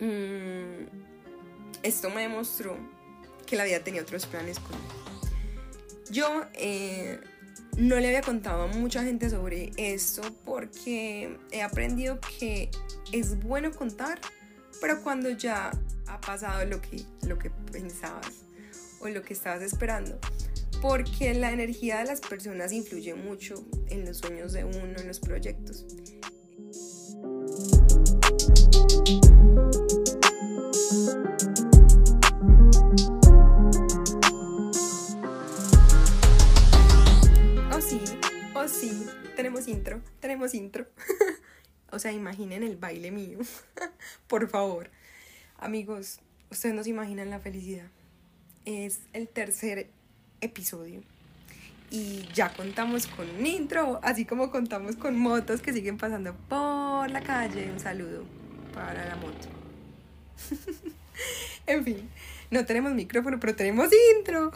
Mm, esto me demostró que la vida tenía otros planes conmigo. Yo eh, no le había contado a mucha gente sobre esto porque he aprendido que es bueno contar, pero cuando ya ha pasado lo que, lo que pensabas o lo que estabas esperando. Porque la energía de las personas influye mucho en los sueños de uno, en los proyectos. Tenemos intro. o sea, imaginen el baile mío. Por favor. Amigos, ustedes no se imaginan la felicidad. Es el tercer episodio. Y ya contamos con un intro, así como contamos con motos que siguen pasando por la calle. Un saludo para la moto. en fin, no tenemos micrófono, pero tenemos intro.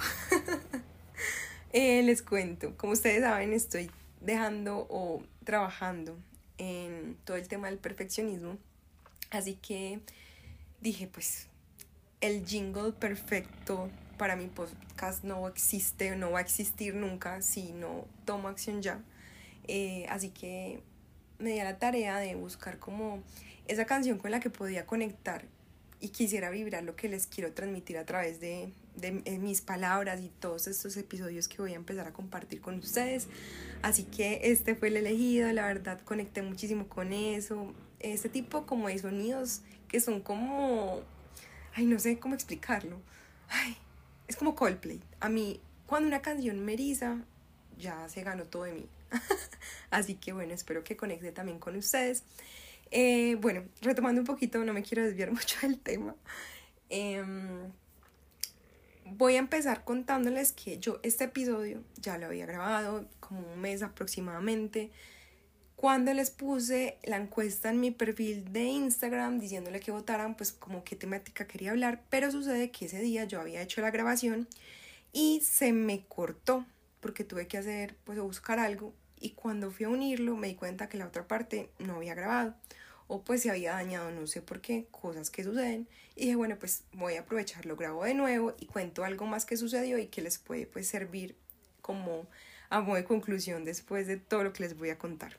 Eh, les cuento, como ustedes saben, estoy dejando o trabajando en todo el tema del perfeccionismo. Así que dije, pues, el jingle perfecto para mi podcast no existe, no va a existir nunca si no tomo acción ya. Eh, así que me di a la tarea de buscar como esa canción con la que podía conectar y quisiera vibrar lo que les quiero transmitir a través de, de mis palabras y todos estos episodios que voy a empezar a compartir con ustedes. Así que este fue el elegido, la verdad conecté muchísimo con eso. Este tipo como de sonidos que son como, ay, no sé cómo explicarlo. Ay, es como Coldplay. A mí, cuando una canción me eriza, ya se ganó todo de mí. Así que bueno, espero que conecte también con ustedes. Eh, bueno, retomando un poquito, no me quiero desviar mucho del tema. Eh, voy a empezar contándoles que yo este episodio ya lo había grabado como un mes aproximadamente. Cuando les puse la encuesta en mi perfil de Instagram diciéndole que votaran, pues como qué temática quería hablar, pero sucede que ese día yo había hecho la grabación y se me cortó porque tuve que hacer, pues buscar algo y cuando fui a unirlo me di cuenta que la otra parte no había grabado o pues se había dañado, no sé por qué, cosas que suceden. Y dije, bueno, pues voy a aprovechar, lo grabo de nuevo y cuento algo más que sucedió y que les puede pues servir como a modo de conclusión después de todo lo que les voy a contar.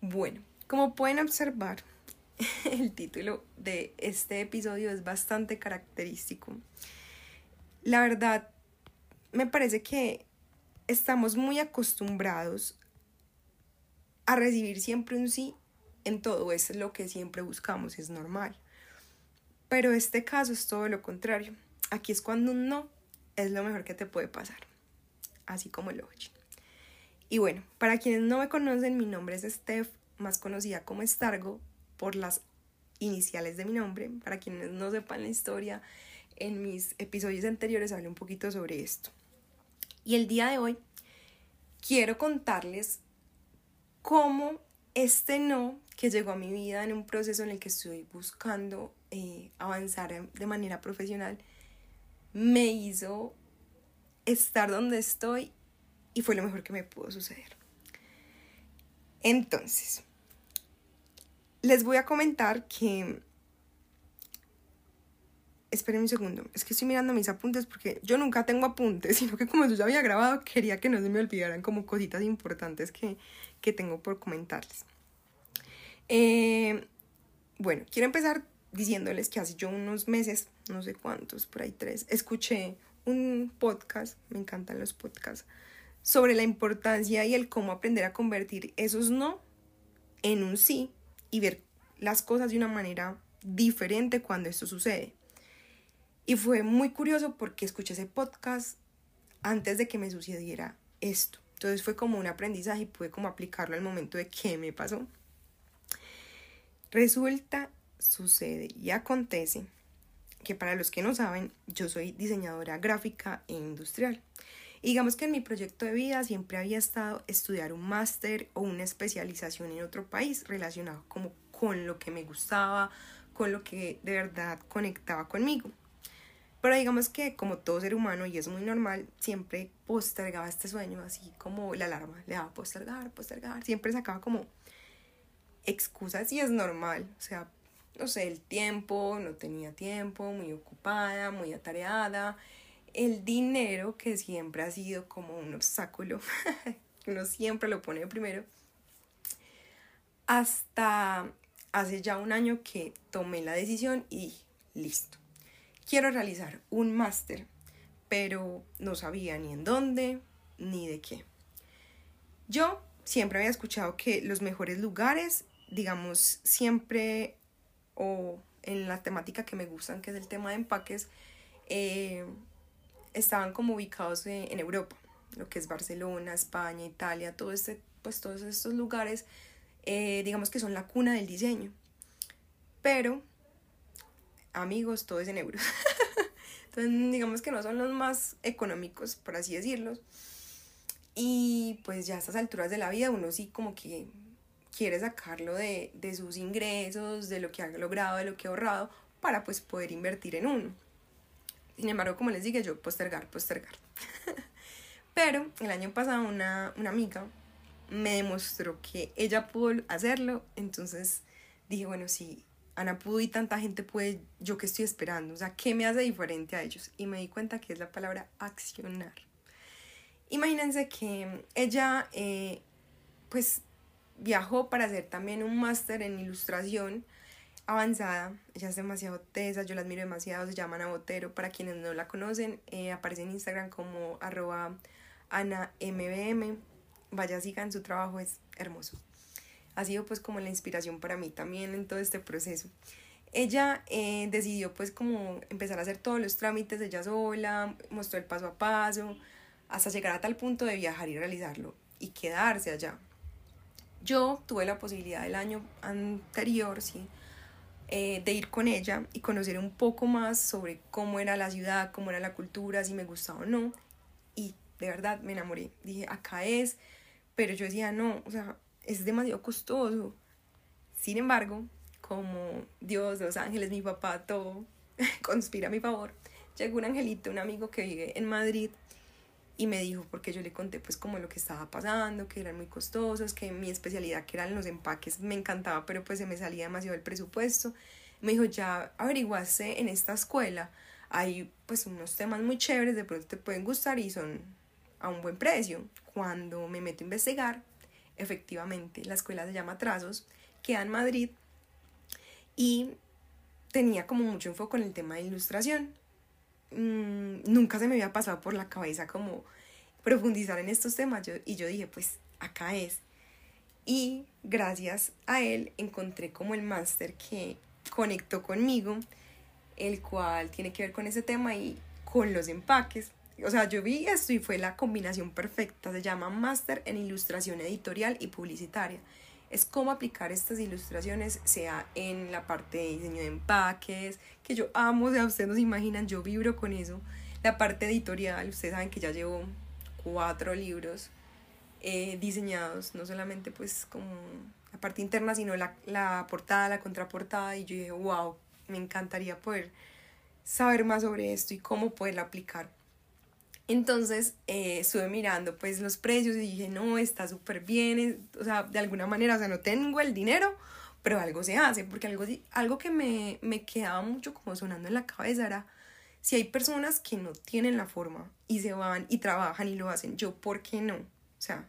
Bueno, como pueden observar, el título de este episodio es bastante característico. La verdad, me parece que estamos muy acostumbrados a recibir siempre un sí en todo es lo que siempre buscamos, es normal. Pero este caso es todo lo contrario. Aquí es cuando un no es lo mejor que te puede pasar, así como lo oye. Y bueno, para quienes no me conocen, mi nombre es Steph, más conocida como Stargo por las iniciales de mi nombre. Para quienes no sepan la historia, en mis episodios anteriores hablé un poquito sobre esto. Y el día de hoy quiero contarles cómo este no que llegó a mi vida en un proceso en el que estoy buscando eh, avanzar de manera profesional, me hizo estar donde estoy y fue lo mejor que me pudo suceder. Entonces, les voy a comentar que... Esperen un segundo, es que estoy mirando mis apuntes porque yo nunca tengo apuntes, sino que como yo ya había grabado, quería que no se me olvidaran como cositas importantes que, que tengo por comentarles. Eh, bueno, quiero empezar diciéndoles que hace yo unos meses, no sé cuántos, por ahí tres, escuché un podcast, me encantan los podcasts, sobre la importancia y el cómo aprender a convertir esos no en un sí y ver las cosas de una manera diferente cuando esto sucede. Y fue muy curioso porque escuché ese podcast antes de que me sucediera esto. Entonces fue como un aprendizaje y pude como aplicarlo al momento de que me pasó. Resulta, sucede y acontece que para los que no saben, yo soy diseñadora gráfica e industrial. Y digamos que en mi proyecto de vida siempre había estado estudiar un máster o una especialización en otro país relacionado como con lo que me gustaba, con lo que de verdad conectaba conmigo. Pero digamos que como todo ser humano, y es muy normal, siempre postergaba este sueño, así como la alarma, le daba postergar, postergar, siempre sacaba como excusas y es normal, o sea, no sé, el tiempo, no tenía tiempo, muy ocupada, muy atareada. El dinero, que siempre ha sido como un obstáculo, uno siempre lo pone primero. Hasta hace ya un año que tomé la decisión y listo. Quiero realizar un máster, pero no sabía ni en dónde ni de qué. Yo siempre había escuchado que los mejores lugares, digamos, siempre o en la temática que me gustan, que es el tema de empaques, eh, estaban como ubicados en, Europa, lo que es Barcelona, España, Italia, todo este, pues todos estos lugares, eh, digamos que son la cuna del diseño. Pero, amigos, todo es en euros. Entonces, digamos que no son los más económicos, por así decirlo. Y pues ya a estas alturas de la vida uno sí como que quiere sacarlo de, de sus ingresos, de lo que ha logrado, de lo que ha ahorrado, para pues poder invertir en uno. Sin embargo, como les dije, yo postergar, postergar. Pero el año pasado una, una amiga me demostró que ella pudo hacerlo, entonces dije, bueno, si Ana pudo y tanta gente puede, yo que estoy esperando, o sea, ¿qué me hace diferente a ellos? Y me di cuenta que es la palabra accionar. Imagínense que ella, eh, pues, viajó para hacer también un máster en ilustración avanzada. Ella es demasiado tesa, yo la admiro demasiado, se llama Ana Botero. Para quienes no la conocen, eh, aparece en Instagram como arroba MBM. Vaya, sigan su trabajo, es hermoso. Ha sido pues como la inspiración para mí también en todo este proceso. Ella eh, decidió pues como empezar a hacer todos los trámites ella sola, mostró el paso a paso, hasta llegar a tal punto de viajar y realizarlo y quedarse allá. Yo tuve la posibilidad el año anterior, sí, eh, de ir con ella y conocer un poco más sobre cómo era la ciudad, cómo era la cultura, si me gustaba o no. Y de verdad me enamoré. Dije, acá es, pero yo decía, no, o sea, es demasiado costoso. Sin embargo, como Dios, los ángeles, mi papá, todo conspira a mi favor, llegó un angelito, un amigo que vive en Madrid y me dijo, porque yo le conté pues como lo que estaba pasando, que eran muy costosos, que mi especialidad que eran los empaques me encantaba, pero pues se me salía demasiado el presupuesto. Me dijo, ya averiguaste en esta escuela, hay pues unos temas muy chéveres, de pronto te pueden gustar y son a un buen precio. Cuando me meto a investigar, efectivamente, la escuela se llama Trazos, queda en Madrid y tenía como mucho enfoque en el tema de ilustración Mm, nunca se me había pasado por la cabeza como profundizar en estos temas. y yo dije, pues acá es. Y gracias a él encontré como el máster que conectó conmigo, el cual tiene que ver con ese tema y con los empaques. O sea, yo vi esto y fue la combinación perfecta. Se llama Máster en Ilustración Editorial y Publicitaria es cómo aplicar estas ilustraciones, sea en la parte de diseño de empaques, que yo amo, o sea, ustedes no se imaginan, yo vibro con eso. La parte editorial, ustedes saben que ya llevo cuatro libros eh, diseñados, no solamente pues como la parte interna, sino la, la portada, la contraportada, y yo dije, wow, me encantaría poder saber más sobre esto y cómo poderla aplicar. Entonces eh, estuve mirando pues los precios y dije, no, está súper bien, o sea, de alguna manera, o sea, no tengo el dinero, pero algo se hace, porque algo, algo que me, me quedaba mucho como sonando en la cabeza era, si hay personas que no tienen la forma y se van y trabajan y lo hacen, yo, ¿por qué no? O sea,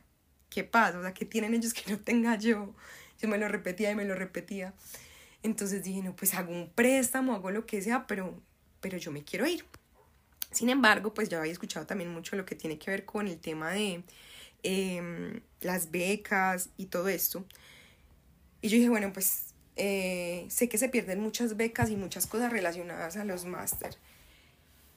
¿qué pasa? O sea, ¿qué tienen ellos que no tenga yo? Yo me lo repetía y me lo repetía. Entonces dije, no, pues hago un préstamo, hago lo que sea, pero, pero yo me quiero ir. Sin embargo, pues ya había escuchado también mucho lo que tiene que ver con el tema de em, las becas y todo esto. Y yo dije, bueno, pues eh, sé que se pierden muchas becas y muchas cosas relacionadas a los máster,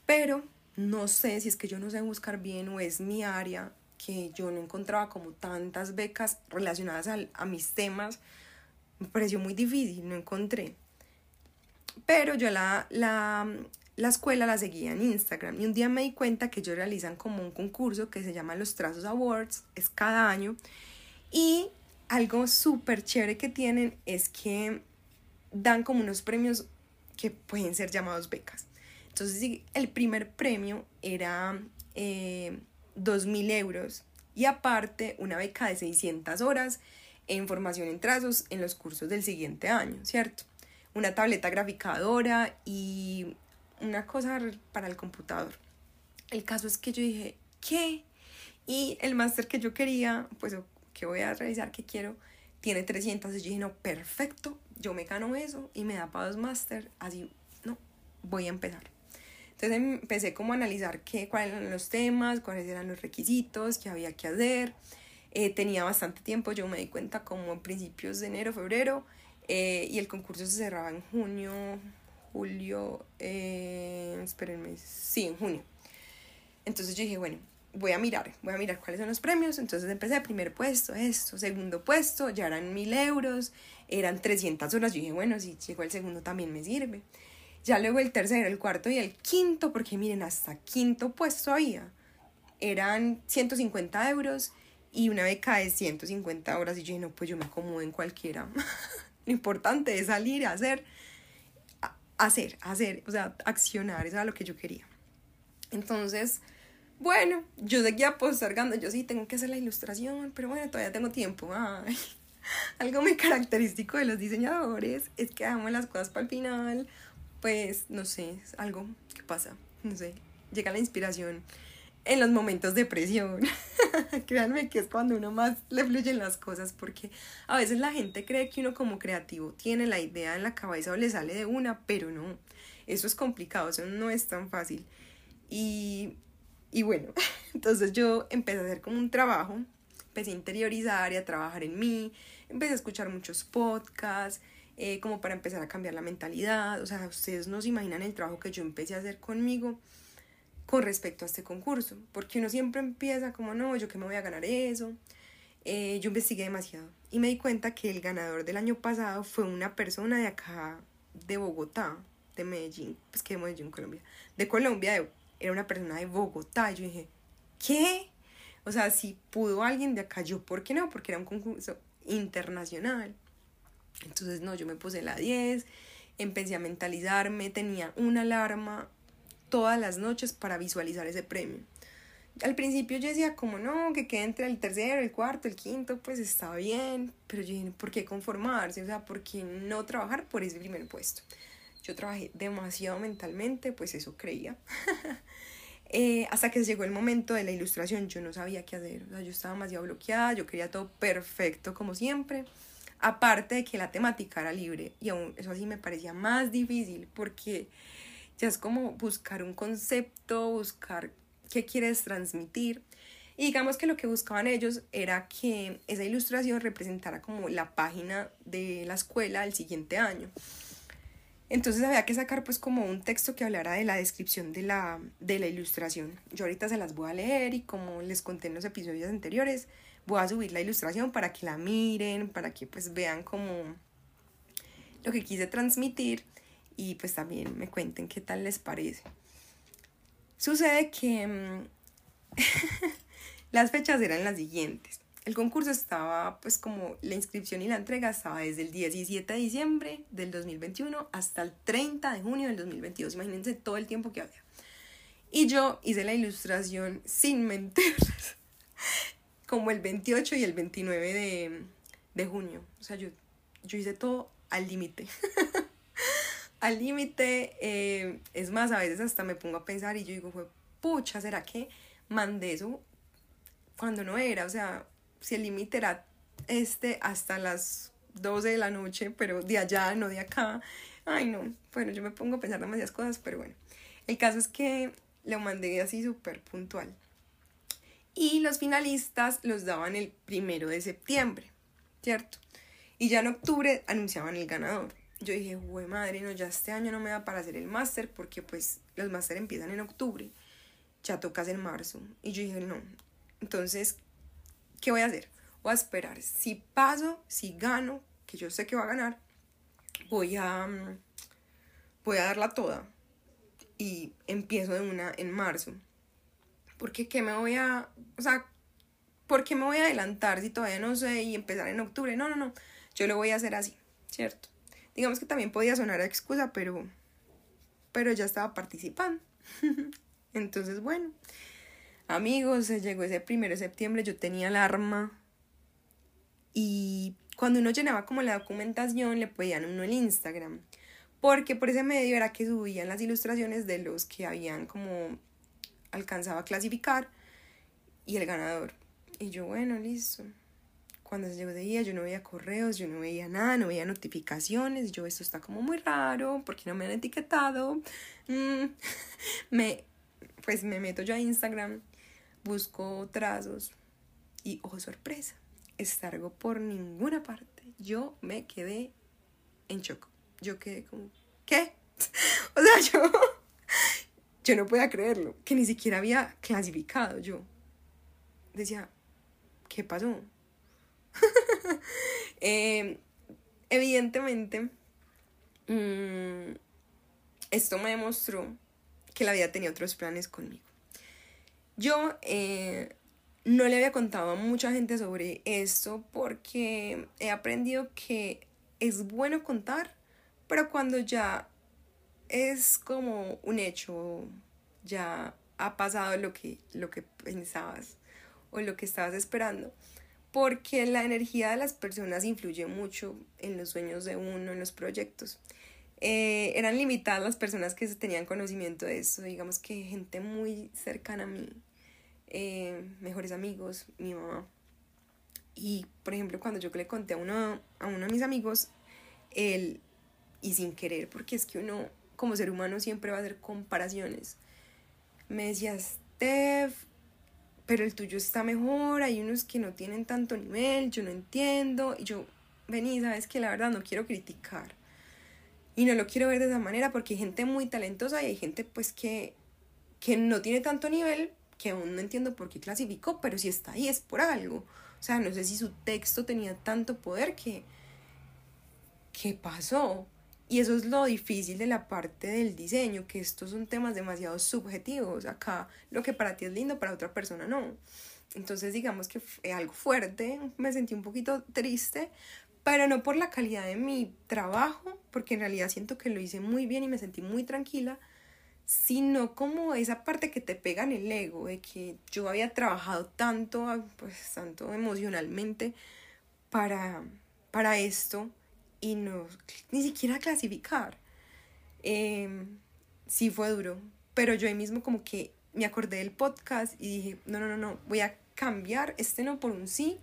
pero no sé si es que yo no sé buscar bien o es mi área que yo no encontraba como tantas becas relacionadas a, a mis temas. Me pareció muy difícil, no encontré. Pero yo la, la, la escuela la seguía en Instagram y un día me di cuenta que ellos realizan como un concurso que se llama los Trazos Awards, es cada año y algo súper chévere que tienen es que dan como unos premios que pueden ser llamados becas. Entonces el primer premio era eh, 2.000 euros y aparte una beca de 600 horas en formación en trazos en los cursos del siguiente año, ¿cierto? una tableta graficadora y una cosa para el computador. El caso es que yo dije, ¿qué? Y el máster que yo quería, pues que voy a realizar, que quiero, tiene 300. Y yo dije, no, perfecto, yo me gano eso y me da para dos máster, así, no, voy a empezar. Entonces empecé como a analizar qué, cuáles eran los temas, cuáles eran los requisitos, qué había que hacer. Eh, tenía bastante tiempo, yo me di cuenta como en principios de enero, febrero, eh, y el concurso se cerraba en junio, julio, eh, espérenme, sí, en junio. Entonces yo dije, bueno, voy a mirar, voy a mirar cuáles son los premios. Entonces empecé, primer puesto, esto, segundo puesto, ya eran mil euros, eran 300 horas. Yo dije, bueno, si llegó el segundo también me sirve. Ya luego el tercero, el cuarto y el quinto, porque miren, hasta quinto puesto había. Eran 150 euros y una beca de 150 horas. Y yo dije, no, pues yo me acomodo en cualquiera. Lo importante es salir a hacer, hacer, hacer, o sea, accionar, eso era lo que yo quería. Entonces, bueno, yo seguía postergando, yo sí tengo que hacer la ilustración, pero bueno, todavía tengo tiempo. Ay. Algo muy característico de los diseñadores es que dejamos las cosas para el final, pues no sé, algo que pasa, no sé, llega la inspiración en los momentos de presión. Créanme que es cuando uno más le fluyen las cosas, porque a veces la gente cree que uno como creativo tiene la idea en la cabeza o le sale de una, pero no. Eso es complicado, eso no es tan fácil. Y, y bueno, entonces yo empecé a hacer como un trabajo, empecé a interiorizar y a trabajar en mí, empecé a escuchar muchos podcasts, eh, como para empezar a cambiar la mentalidad. O sea, ustedes no se imaginan el trabajo que yo empecé a hacer conmigo con respecto a este concurso, porque uno siempre empieza como, no, yo que me voy a ganar eso. Eh, yo investigué demasiado y me di cuenta que el ganador del año pasado fue una persona de acá, de Bogotá, de Medellín, pues que de Medellín, Colombia, de Colombia, era una persona de Bogotá. Yo dije, ¿qué? O sea, si pudo alguien de acá, yo, ¿por qué no? Porque era un concurso internacional. Entonces, no, yo me puse la 10, empecé a mentalizarme, tenía una alarma todas las noches para visualizar ese premio. Al principio yo decía como no, que quede entre el tercero, el cuarto, el quinto, pues está bien, pero yo dije, ¿por qué conformarse? O sea, ¿por qué no trabajar por ese primer puesto? Yo trabajé demasiado mentalmente, pues eso creía. Eh, hasta que llegó el momento de la ilustración, yo no sabía qué hacer. O sea, yo estaba demasiado bloqueada, yo quería todo perfecto como siempre. Aparte de que la temática era libre y aún eso así me parecía más difícil porque ya es como buscar un concepto, buscar qué quieres transmitir. Y digamos que lo que buscaban ellos era que esa ilustración representara como la página de la escuela del siguiente año. Entonces había que sacar pues como un texto que hablara de la descripción de la, de la ilustración. Yo ahorita se las voy a leer y como les conté en los episodios anteriores, voy a subir la ilustración para que la miren, para que pues vean como lo que quise transmitir y pues también me cuenten qué tal les parece. Sucede que mm, las fechas eran las siguientes. El concurso estaba, pues como la inscripción y la entrega estaba desde el 17 de diciembre del 2021 hasta el 30 de junio del 2022. Imagínense todo el tiempo que había. Y yo hice la ilustración sin mentirles, como el 28 y el 29 de, de junio. O sea, yo, yo hice todo al límite. al límite. Eh, es más, a veces hasta me pongo a pensar y yo digo, fue pucha, ¿será que mandé eso cuando no era? O sea, si el límite era este hasta las 12 de la noche, pero de allá, no de acá. Ay, no. Bueno, yo me pongo a pensar demasiadas cosas, pero bueno. El caso es que lo mandé así súper puntual. Y los finalistas los daban el primero de septiembre, ¿cierto? Y ya en octubre anunciaban el ganador yo dije, güey madre, no, ya este año no me da para hacer el máster porque pues los máster empiezan en octubre, ya tocas en marzo. Y yo dije, no, entonces, ¿qué voy a hacer? Voy a esperar. Si paso, si gano, que yo sé que va a ganar, voy a, mm, voy a darla toda. Y empiezo de una en marzo. Porque qué me voy a, o sea, ¿por qué me voy a adelantar si todavía no sé y empezar en octubre? No, no, no, yo lo voy a hacer así, ¿cierto? Digamos que también podía sonar a excusa, pero, pero ya estaba participando. Entonces, bueno, amigos, llegó ese primero de septiembre, yo tenía alarma y cuando uno llenaba como la documentación le pedían uno el Instagram. porque por ese medio era que subían las ilustraciones de los que habían como alcanzado a clasificar y el ganador. Y yo, bueno, listo. Cuando se llegó de día, yo no veía correos, yo no veía nada, no veía notificaciones. Yo, esto está como muy raro, porque no me han etiquetado? Mm, me, pues me meto yo a Instagram, busco trazos y, ojo, sorpresa, estargo por ninguna parte. Yo me quedé en shock. Yo quedé como, ¿qué? o sea, yo, yo no podía creerlo, que ni siquiera había clasificado. Yo decía, ¿qué pasó? Em, evidentemente, mm, esto me demostró que la vida tenía otros planes conmigo. Yo eh, no le había contado a mucha gente sobre esto porque he aprendido que es bueno contar, pero cuando ya es como un hecho, ya ha pasado lo que, lo que pensabas o lo que estabas esperando, porque la energía de las personas influye mucho en los sueños de uno, en los proyectos. Eh, eran limitadas las personas que tenían conocimiento de eso, digamos que gente muy cercana a mí, eh, mejores amigos, mi mamá. Y por ejemplo, cuando yo le conté a uno, a uno de mis amigos, él, y sin querer, porque es que uno como ser humano siempre va a hacer comparaciones, me decía, Steph, pero el tuyo está mejor, hay unos que no tienen tanto nivel, yo no entiendo, y yo, vení, sabes que la verdad no quiero criticar. Y no lo quiero ver de esa manera porque hay gente muy talentosa y hay gente pues que, que no tiene tanto nivel, que aún no entiendo por qué clasificó, pero si está ahí es por algo. O sea, no sé si su texto tenía tanto poder que... ¿Qué pasó? Y eso es lo difícil de la parte del diseño, que estos son temas demasiado subjetivos. Acá lo que para ti es lindo, para otra persona no. Entonces digamos que fue algo fuerte, me sentí un poquito triste, pero no por la calidad de mi trabajo, porque en realidad siento que lo hice muy bien y me sentí muy tranquila, sino como esa parte que te pega en el ego, de que yo había trabajado tanto, pues tanto emocionalmente para, para esto y no, ni siquiera clasificar. Eh, sí fue duro, pero yo ahí mismo como que me acordé del podcast y dije, no, no, no, no, voy a cambiar este no por un sí.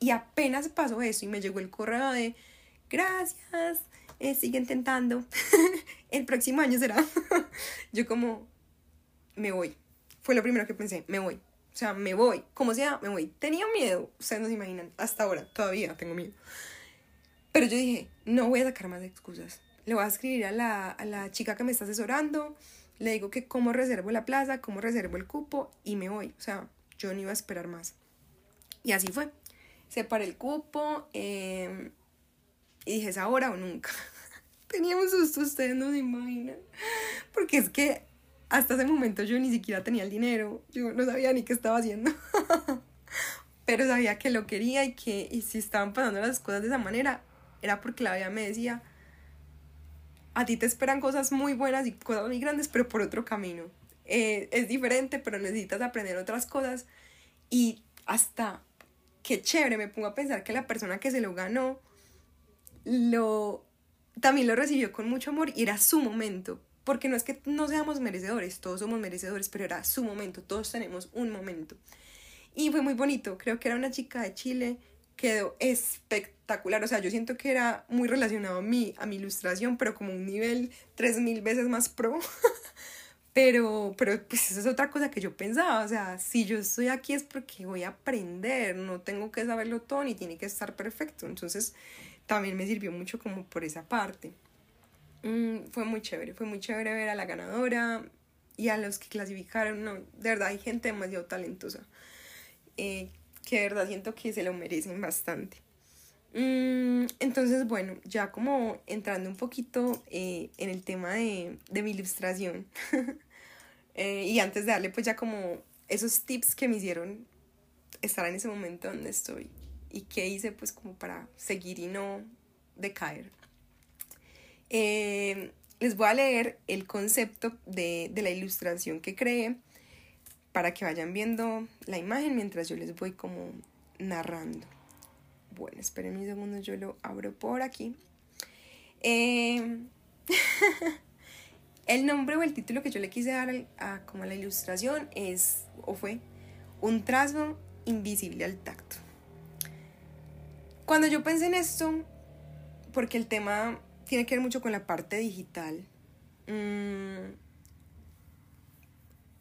Y apenas pasó eso y me llegó el correo de, gracias, eh, sigue intentando, el próximo año será. yo como, me voy. Fue lo primero que pensé, me voy. O sea, me voy, como sea, me voy. Tenía miedo, ustedes no se imaginan, hasta ahora, todavía tengo miedo. Pero yo dije, no voy a sacar más excusas. Le voy a escribir a la, a la chica que me está asesorando, le digo que cómo reservo la plaza, cómo reservo el cupo y me voy. O sea, yo no iba a esperar más. Y así fue. Separé el cupo em, y dije, es ahora o nunca. tenía un susto, ustedes no se imaginan. Porque es que hasta ese momento yo ni siquiera tenía el dinero. Yo no sabía ni qué estaba haciendo. Pero sabía que lo quería y que y si estaban pasando las cosas de esa manera, era porque la vida me decía, a ti te esperan cosas muy buenas y cosas muy grandes, pero por otro camino. Eh, es diferente, pero necesitas aprender otras cosas. Y hasta, qué chévere, me pongo a pensar que la persona que se lo ganó, lo, también lo recibió con mucho amor y era su momento. Porque no es que no seamos merecedores, todos somos merecedores, pero era su momento, todos tenemos un momento. Y fue muy bonito, creo que era una chica de Chile, quedó espectacular. O sea, yo siento que era muy relacionado a mi, a mi ilustración, pero como un nivel tres mil veces más pro. pero, pero pues esa es otra cosa que yo pensaba. O sea, si yo estoy aquí es porque voy a aprender, no tengo que saberlo todo ni tiene que estar perfecto. Entonces, también me sirvió mucho como por esa parte. Mm, fue muy chévere, fue muy chévere ver a la ganadora y a los que clasificaron. No, de verdad, hay gente demasiado talentosa. Eh, que de verdad siento que se lo merecen bastante. Mm, entonces, bueno, ya como entrando un poquito eh, en el tema de, de mi ilustración, eh, y antes de darle pues ya como esos tips que me hicieron estar en ese momento donde estoy y qué hice pues como para seguir y no decaer. Eh, les voy a leer el concepto de, de la ilustración que creé para que vayan viendo la imagen mientras yo les voy como narrando. Bueno, esperen un segundo, yo lo abro por aquí. Eh, el nombre o el título que yo le quise dar a, como la ilustración es, o fue, un trazo invisible al tacto. Cuando yo pensé en esto, porque el tema tiene que ver mucho con la parte digital, mmm,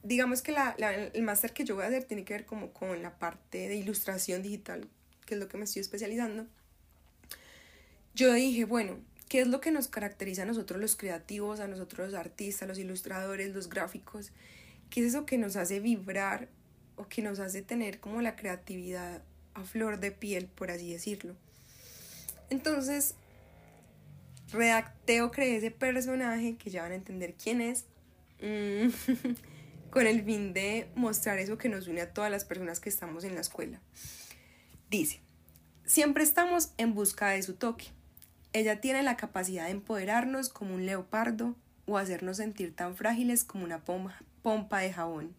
digamos que la, el máster que yo voy a hacer tiene que ver como con la parte de ilustración digital, que es lo que me estoy especializando. Yo dije, bueno, ¿qué es lo que nos caracteriza a nosotros los creativos, a nosotros los artistas, los ilustradores, los gráficos? ¿Qué es eso que nos hace vibrar o que nos hace tener como la creatividad a flor de piel, por así decirlo? Entonces, redacté o creé ese personaje que ya van a entender quién es. Mm. con el fin de mostrar eso que nos une a todas las personas que estamos en la escuela. Dice, siempre estamos en busca de su toque. Ella tiene la capacidad de empoderarnos como un leopardo o hacernos sentir tan frágiles como una pompa de jabón.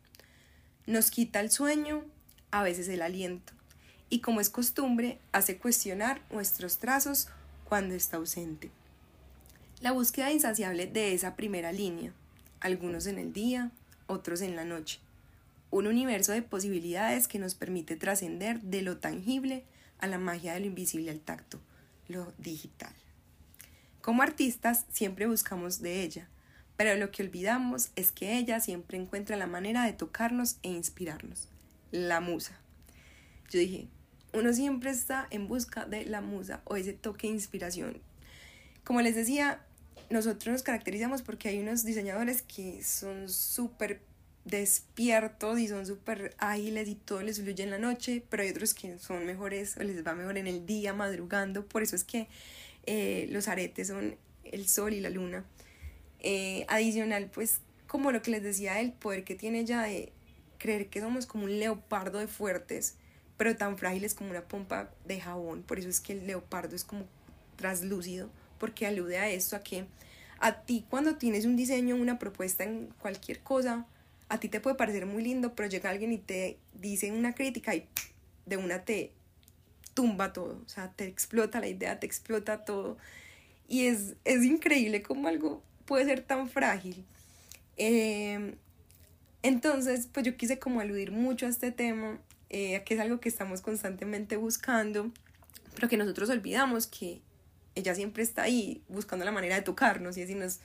Nos quita el sueño, a veces el aliento, y como es costumbre, hace cuestionar nuestros trazos cuando está ausente. La búsqueda insaciable de esa primera línea, algunos en el día, otros en la noche. Un universo de posibilidades que nos permite trascender de lo tangible a la magia de lo invisible al tacto, lo digital. Como artistas siempre buscamos de ella, pero lo que olvidamos es que ella siempre encuentra la manera de tocarnos e inspirarnos, la musa. Yo dije, uno siempre está en busca de la musa o ese toque de inspiración. Como les decía, nosotros nos caracterizamos porque hay unos diseñadores que son súper despiertos y son súper ágiles y todo les fluye en la noche, pero hay otros que son mejores o les va mejor en el día, madrugando. Por eso es que eh, los aretes son el sol y la luna. Eh, adicional, pues, como lo que les decía, el poder que tiene ella de creer que somos como un leopardo de fuertes, pero tan frágiles como una pompa de jabón. Por eso es que el leopardo es como traslúcido porque alude a esto, a que a ti cuando tienes un diseño, una propuesta en cualquier cosa, a ti te puede parecer muy lindo, pero llega alguien y te dice una crítica y de una te tumba todo, o sea, te explota la idea, te explota todo. Y es, es increíble cómo algo puede ser tan frágil. Em, entonces, pues yo quise como aludir mucho a este tema, eh, que es algo que estamos constantemente buscando, pero que nosotros olvidamos que ella siempre está ahí buscando la manera de tocarnos y decirnos,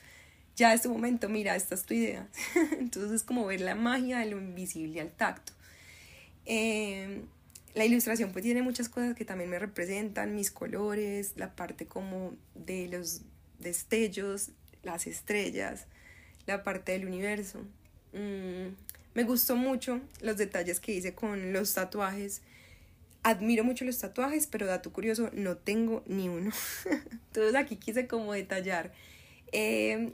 ya es tu momento, mira, esta es tu idea. Entonces es como ver la magia de lo invisible al tacto. Em, la ilustración pues tiene muchas cosas que también me representan, mis colores, la parte como de los destellos, las estrellas, la parte del universo. Mm, me gustó mucho los detalles que hice con los tatuajes admiro mucho los tatuajes, pero dato curioso, no tengo ni uno. Entonces aquí quise como detallar eh,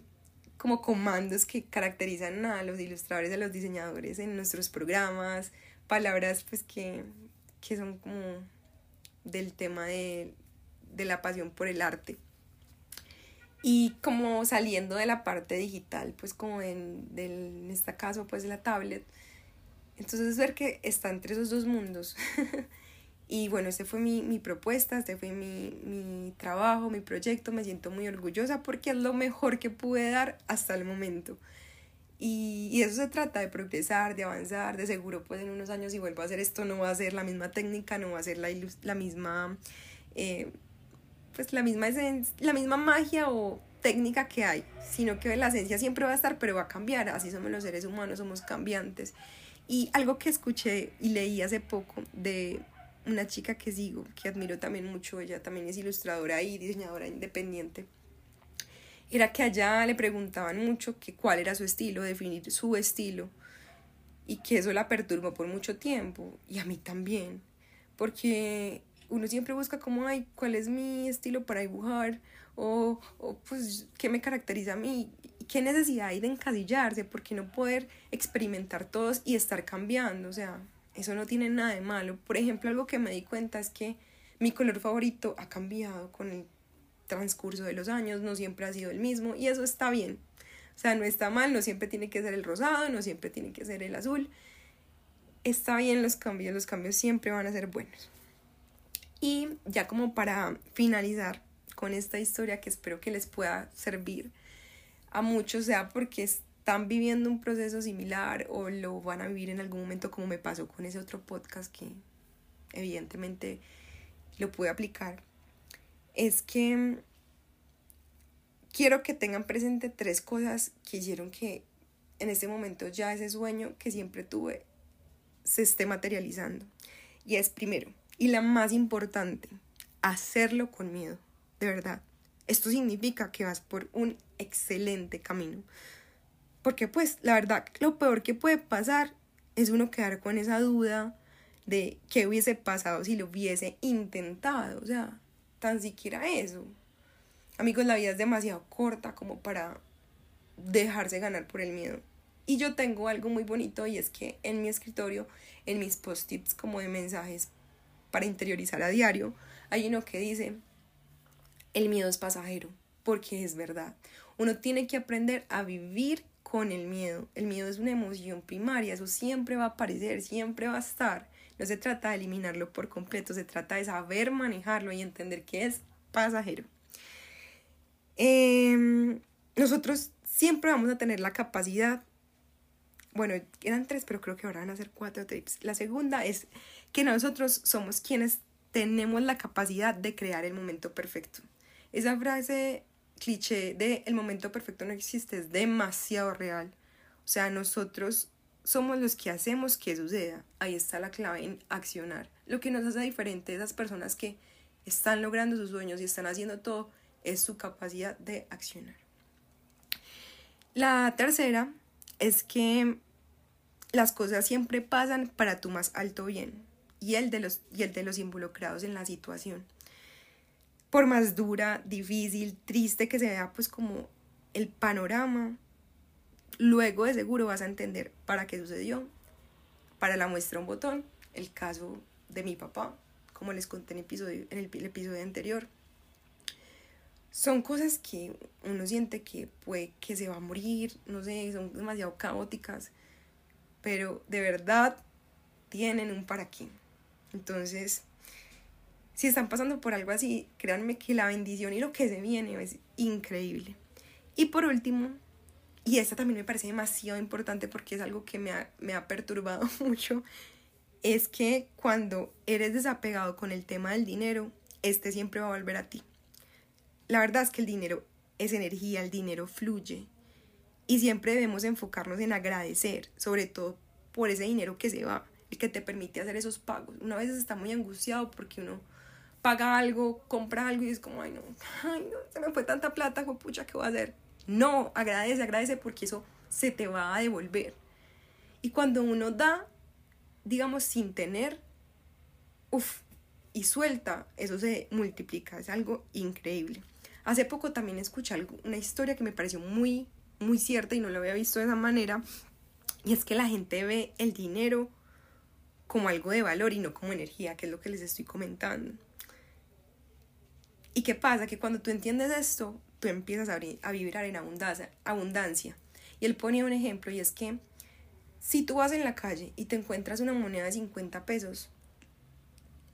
como comandos que caracterizan a los ilustradores, a los diseñadores en nuestros programas, palabras pues que, que son como del tema de, de la pasión por el arte. Y como saliendo de la parte digital, pues como en, del, en este caso pues la tablet, entonces ver que está entre esos dos mundos. Y bueno, este fue mi, mi propuesta, este fue mi, mi, trabajo, mi proyecto. Me siento muy orgullosa porque es lo mejor que pude dar hasta el momento. Y, y, eso se trata, de progresar, de avanzar. De seguro, pues en unos años, si vuelvo a hacer esto, no va a ser la misma técnica, no va a ser la, la misma, eh, pues la misma, la misma magia o técnica que hay, sino que la esencia siempre va a estar, pero va a cambiar. Así somos los seres humanos, somos cambiantes. Y algo que escuché y leí hace poco de una chica que sigo, que admiro también mucho, ella también es ilustradora y diseñadora independiente, era que allá le preguntaban mucho que cuál era su estilo, definir su estilo, y que eso la perturbó por mucho tiempo, y a mí también, porque uno siempre busca como, ay, cuál es mi estilo para dibujar, o, o pues, qué me caracteriza a mí, qué necesidad hay de encasillarse, por qué no poder experimentar todos y estar cambiando, o sea, eso no tiene nada de malo. Por ejemplo, algo que me di cuenta es que mi color favorito ha cambiado con el transcurso de los años, no siempre ha sido el mismo y eso está bien. O sea, no está mal, no siempre tiene que ser el rosado, no siempre tiene que ser el azul. Está bien los cambios, los cambios siempre van a ser buenos. Y ya como para finalizar con esta historia que espero que les pueda servir, a muchos sea porque están viviendo un proceso similar o lo van a vivir en algún momento como me pasó con ese otro podcast que evidentemente lo pude aplicar, es que quiero que tengan presente tres cosas que hicieron que en este momento ya ese sueño que siempre tuve se esté materializando. Y es primero, y la más importante, hacerlo con miedo, de verdad. Esto significa que vas por un excelente camino. Porque pues la verdad, lo peor que puede pasar es uno quedar con esa duda de qué hubiese pasado si lo hubiese intentado. O sea, tan siquiera eso. Amigos, la vida es demasiado corta como para dejarse ganar por el miedo. Y yo tengo algo muy bonito y es que en mi escritorio, en mis post-its como de mensajes para interiorizar a diario, hay uno que dice, el miedo es pasajero, porque es verdad. Uno tiene que aprender a vivir el miedo. El miedo es una emoción primaria, eso siempre va a aparecer, siempre va a estar. No se trata de eliminarlo por completo, se trata de saber manejarlo y entender que es pasajero. Em, nosotros siempre vamos a tener la capacidad, bueno, eran tres, pero creo que ahora van a ser cuatro tips. La segunda es que nosotros somos quienes tenemos la capacidad de crear el momento perfecto. Esa frase cliché de el momento perfecto no existe es demasiado real. O sea, nosotros somos los que hacemos que suceda. Ahí está la clave en accionar. Lo que nos hace diferente esas personas que están logrando sus sueños y están haciendo todo es su capacidad de accionar. La tercera es que las cosas siempre pasan para tu más alto bien y el de los, y el de los involucrados en la situación. Por más dura, difícil, triste que se vea pues como el panorama, luego de seguro vas a entender para qué sucedió. Para la muestra un botón, el caso de mi papá, como les conté en, en el episodio anterior son cosas que uno siente que puede que se va a morir, no sé, son demasiado caóticas, pero de verdad tienen un para qué. Entonces, si están pasando por algo así, créanme que la bendición y lo que se viene es increíble. Y por último, y esta también me parece demasiado importante porque es algo que me ha, me ha perturbado mucho, es que cuando eres desapegado con el tema del dinero, este siempre va a volver a ti. La verdad es que el dinero es energía, el dinero fluye y siempre debemos enfocarnos en agradecer, sobre todo por ese dinero que se va, el que te permite hacer esos pagos. Una vez está muy angustiado porque uno paga algo, compra algo y es como, ay no, ay no, se me fue tanta plata, pucha, ¿qué voy a hacer? No, agradece, agradece porque eso se te va a devolver. Y cuando uno da, digamos, sin tener, uff, y suelta, eso se multiplica, es algo increíble. Hace poco también escuché una historia que me pareció muy, muy cierta y no lo había visto de esa manera. Y es que la gente ve el dinero como algo de valor y no como energía, que es lo que les estoy comentando. ¿Y qué pasa? Que cuando tú entiendes esto, tú empiezas a, a vibrar en abundancia, abundancia. Y él ponía un ejemplo y es que si tú vas en la calle y te encuentras una moneda de 50 pesos,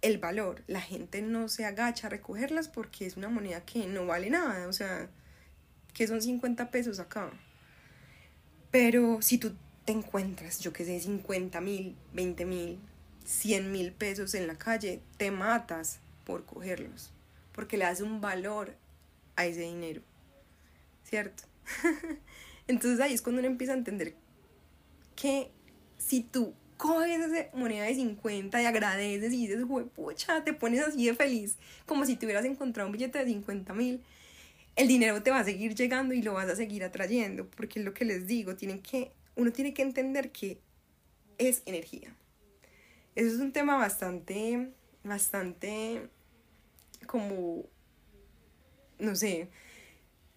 el valor. La gente no se agacha a recogerlas porque es una moneda que no vale nada, o sea, que son 50 pesos acá. Pero si tú te encuentras, yo que sé, 50 mil, 20 mil, 100 mil pesos en la calle, te matas por cogerlos, porque le das un valor a ese dinero, ¿cierto? Entonces ahí es cuando uno empieza a entender que si tú coges esa moneda de 50 y agradeces y dices, pucha, te pones así de feliz, como si te hubieras encontrado un billete de 50 mil, el dinero te va a seguir llegando y lo vas a seguir atrayendo, porque es lo que les digo, tienen que, uno tiene que entender que es energía. Eso es un tema bastante, bastante como, no sé,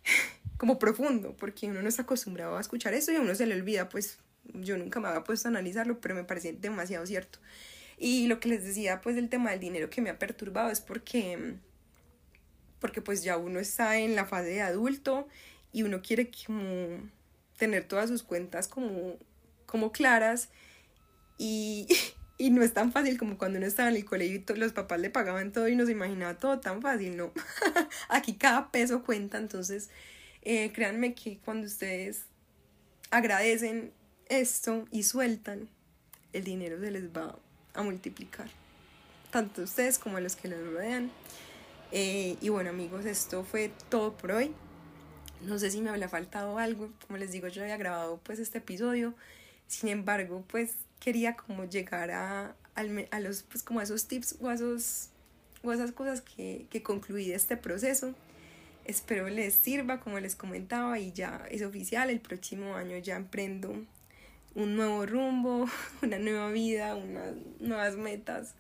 como profundo, porque uno no está acostumbrado a escuchar eso y a uno se le olvida pues yo nunca me había puesto a analizarlo, pero me parece demasiado cierto. Y lo que les decía, pues, del tema del dinero que me ha perturbado es porque, porque pues ya uno está en la fase de adulto y uno quiere como tener todas sus cuentas como, como claras y, y no es tan fácil como cuando uno estaba en el colegio y los papás le pagaban todo y no se imaginaba todo tan fácil, no. Aquí cada peso cuenta, entonces Eh, créanme que cuando ustedes agradecen esto y sueltan, el dinero se les va a multiplicar. Tanto ustedes como a los que los rodean. Eh, y bueno amigos, esto fue todo por hoy. No sé si me había faltado algo. Como les digo, yo había grabado pues este episodio. Sin embargo, pues quería como llegar a, a los, pues como a esos tips o, esos, o esas cosas que, que concluí de este proceso. Espero les sirva, como les comentaba, y ya es oficial, el próximo año ya emprendo un nuevo rumbo, una nueva vida, unas nuevas metas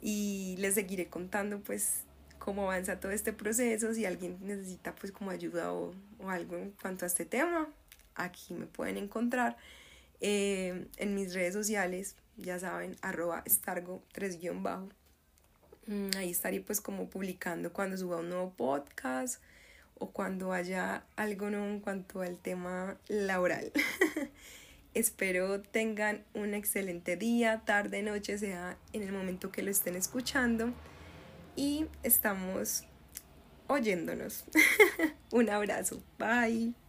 y les seguiré contando pues cómo avanza todo este proceso, si alguien necesita pues como ayuda o, o algo en cuanto a este tema, aquí me pueden encontrar eh, en mis redes sociales, ya saben, arroba estargo 3 bajo. Mm, ahí estaré pues como publicando cuando suba un nuevo podcast o cuando haya algo nuevo en cuanto al tema laboral. Espero tengan un excelente día, tarde, noche, sea en el momento que lo estén escuchando. Y estamos oyéndonos. un abrazo. Bye.